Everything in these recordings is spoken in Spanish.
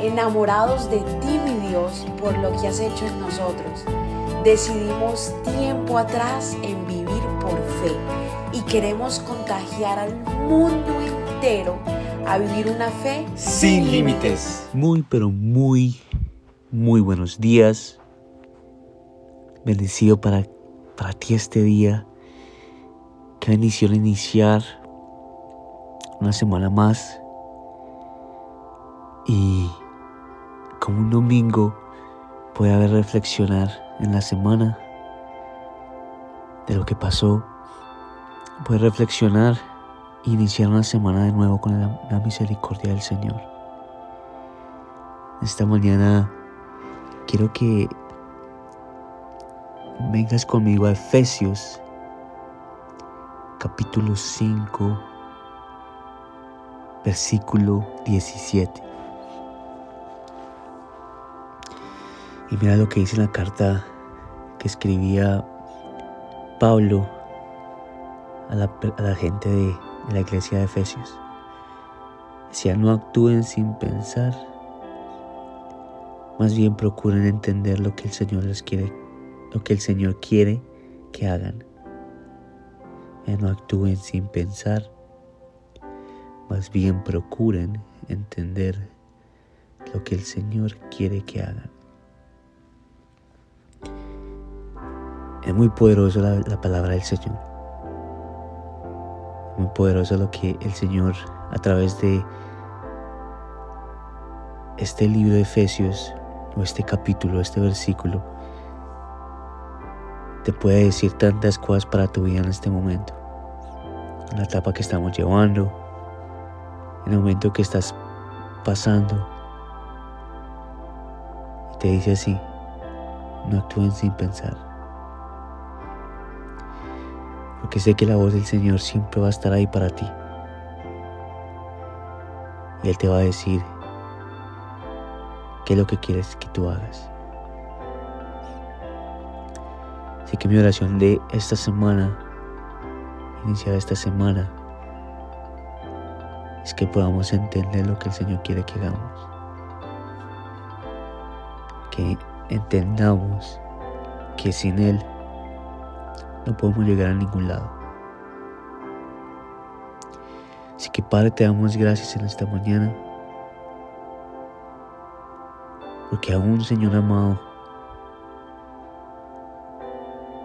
enamorados de ti, mi Dios, por lo que has hecho en nosotros. Decidimos tiempo atrás en vivir por fe y queremos contagiar al mundo entero a vivir una fe sin límites. Muy, pero muy, muy buenos días. Bendecido para, para ti este día. Qué bendición iniciar una semana más. Y como un domingo puede haber reflexionar en la semana de lo que pasó. Puede reflexionar e iniciar una semana de nuevo con la, misericordia del Señor. Esta mañana quiero que vengas conmigo a Efesios capítulo 5 versículo 17. Y mira lo que dice en la carta que escribía Pablo a la, gente de, la iglesia de Efesios. Decía, no actúen sin pensar, más bien procuren entender lo que el Señor quiere, lo que el Señor quiere que hagan. Y no actúen sin pensar, más bien procuren entender lo que el Señor quiere que hagan. Es muy poderoso la, palabra del Señor. Muy poderoso lo que el Señor a través de este libro de Efesios o este capítulo, este versículo, te puede decir tantas cosas para tu vida en este momento. En la etapa que estamos llevando, en el momento que estás pasando. Y te dice así, no actúen sin pensar porque sé que la voz del Señor siempre va a estar ahí para ti. Y Él te va a decir qué es lo que quieres que tú hagas. Así que mi oración de esta semana, iniciar esta semana, es que podamos entender lo que el Señor quiere que hagamos. Que entendamos que sin Él no podemos llegar a ningún lado. Así que Padre, te damos gracias en esta mañana. Porque aún, Señor amado,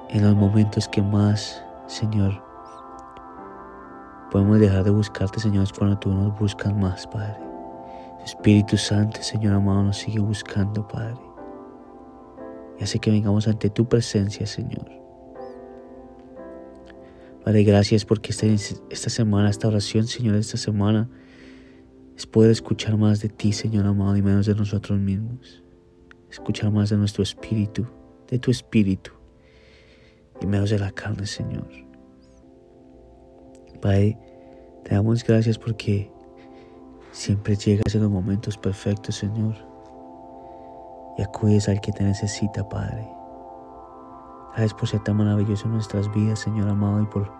en los momentos que más, Señor, podemos dejar de buscarte, Señor, es cuando tú nos buscas más, Padre. Espíritu Santo, Señor amado, nos sigue buscando, Padre. Y hace que vengamos ante tu presencia, Señor. Padre, gracias porque esta, esta semana, esta oración, Señor, esta semana es poder escuchar más de ti, Señor amado, y menos de nosotros mismos. Escuchar más de nuestro espíritu, de tu espíritu, y menos de la carne, Señor. Padre, te damos gracias porque siempre llegas en los momentos perfectos, Señor, y acudes al que te necesita, Padre. Gracias por ser tan maravilloso en nuestras vidas, Señor amado, y por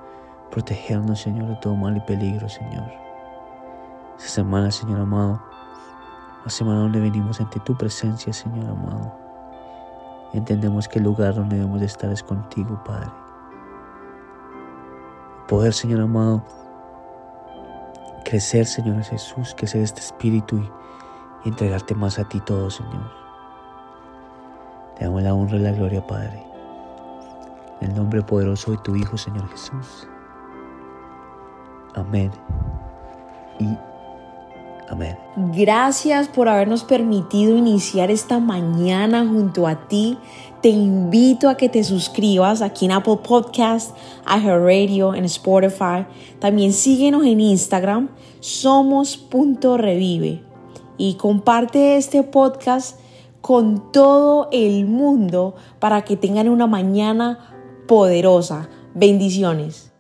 protegernos, Señor, de todo mal y peligro, Señor. Esta semana, Señor amado, la semana donde venimos ante tu presencia, Señor amado. Entendemos que el lugar donde debemos de estar es contigo, Padre. Poder, Señor amado, crecer, Señor Jesús, sea este espíritu y, y entregarte más a ti todo, Señor. Te damos la honra y la gloria, Padre. El nombre poderoso de tu Hijo, Señor Jesús. Amén. Y amén. Gracias por habernos permitido iniciar esta mañana junto a ti. Te invito a que te suscribas aquí en Apple Podcast, Radio, en Spotify. También síguenos en Instagram, somos.revive. Y comparte este podcast con todo el mundo para que tengan una mañana poderosa. Bendiciones.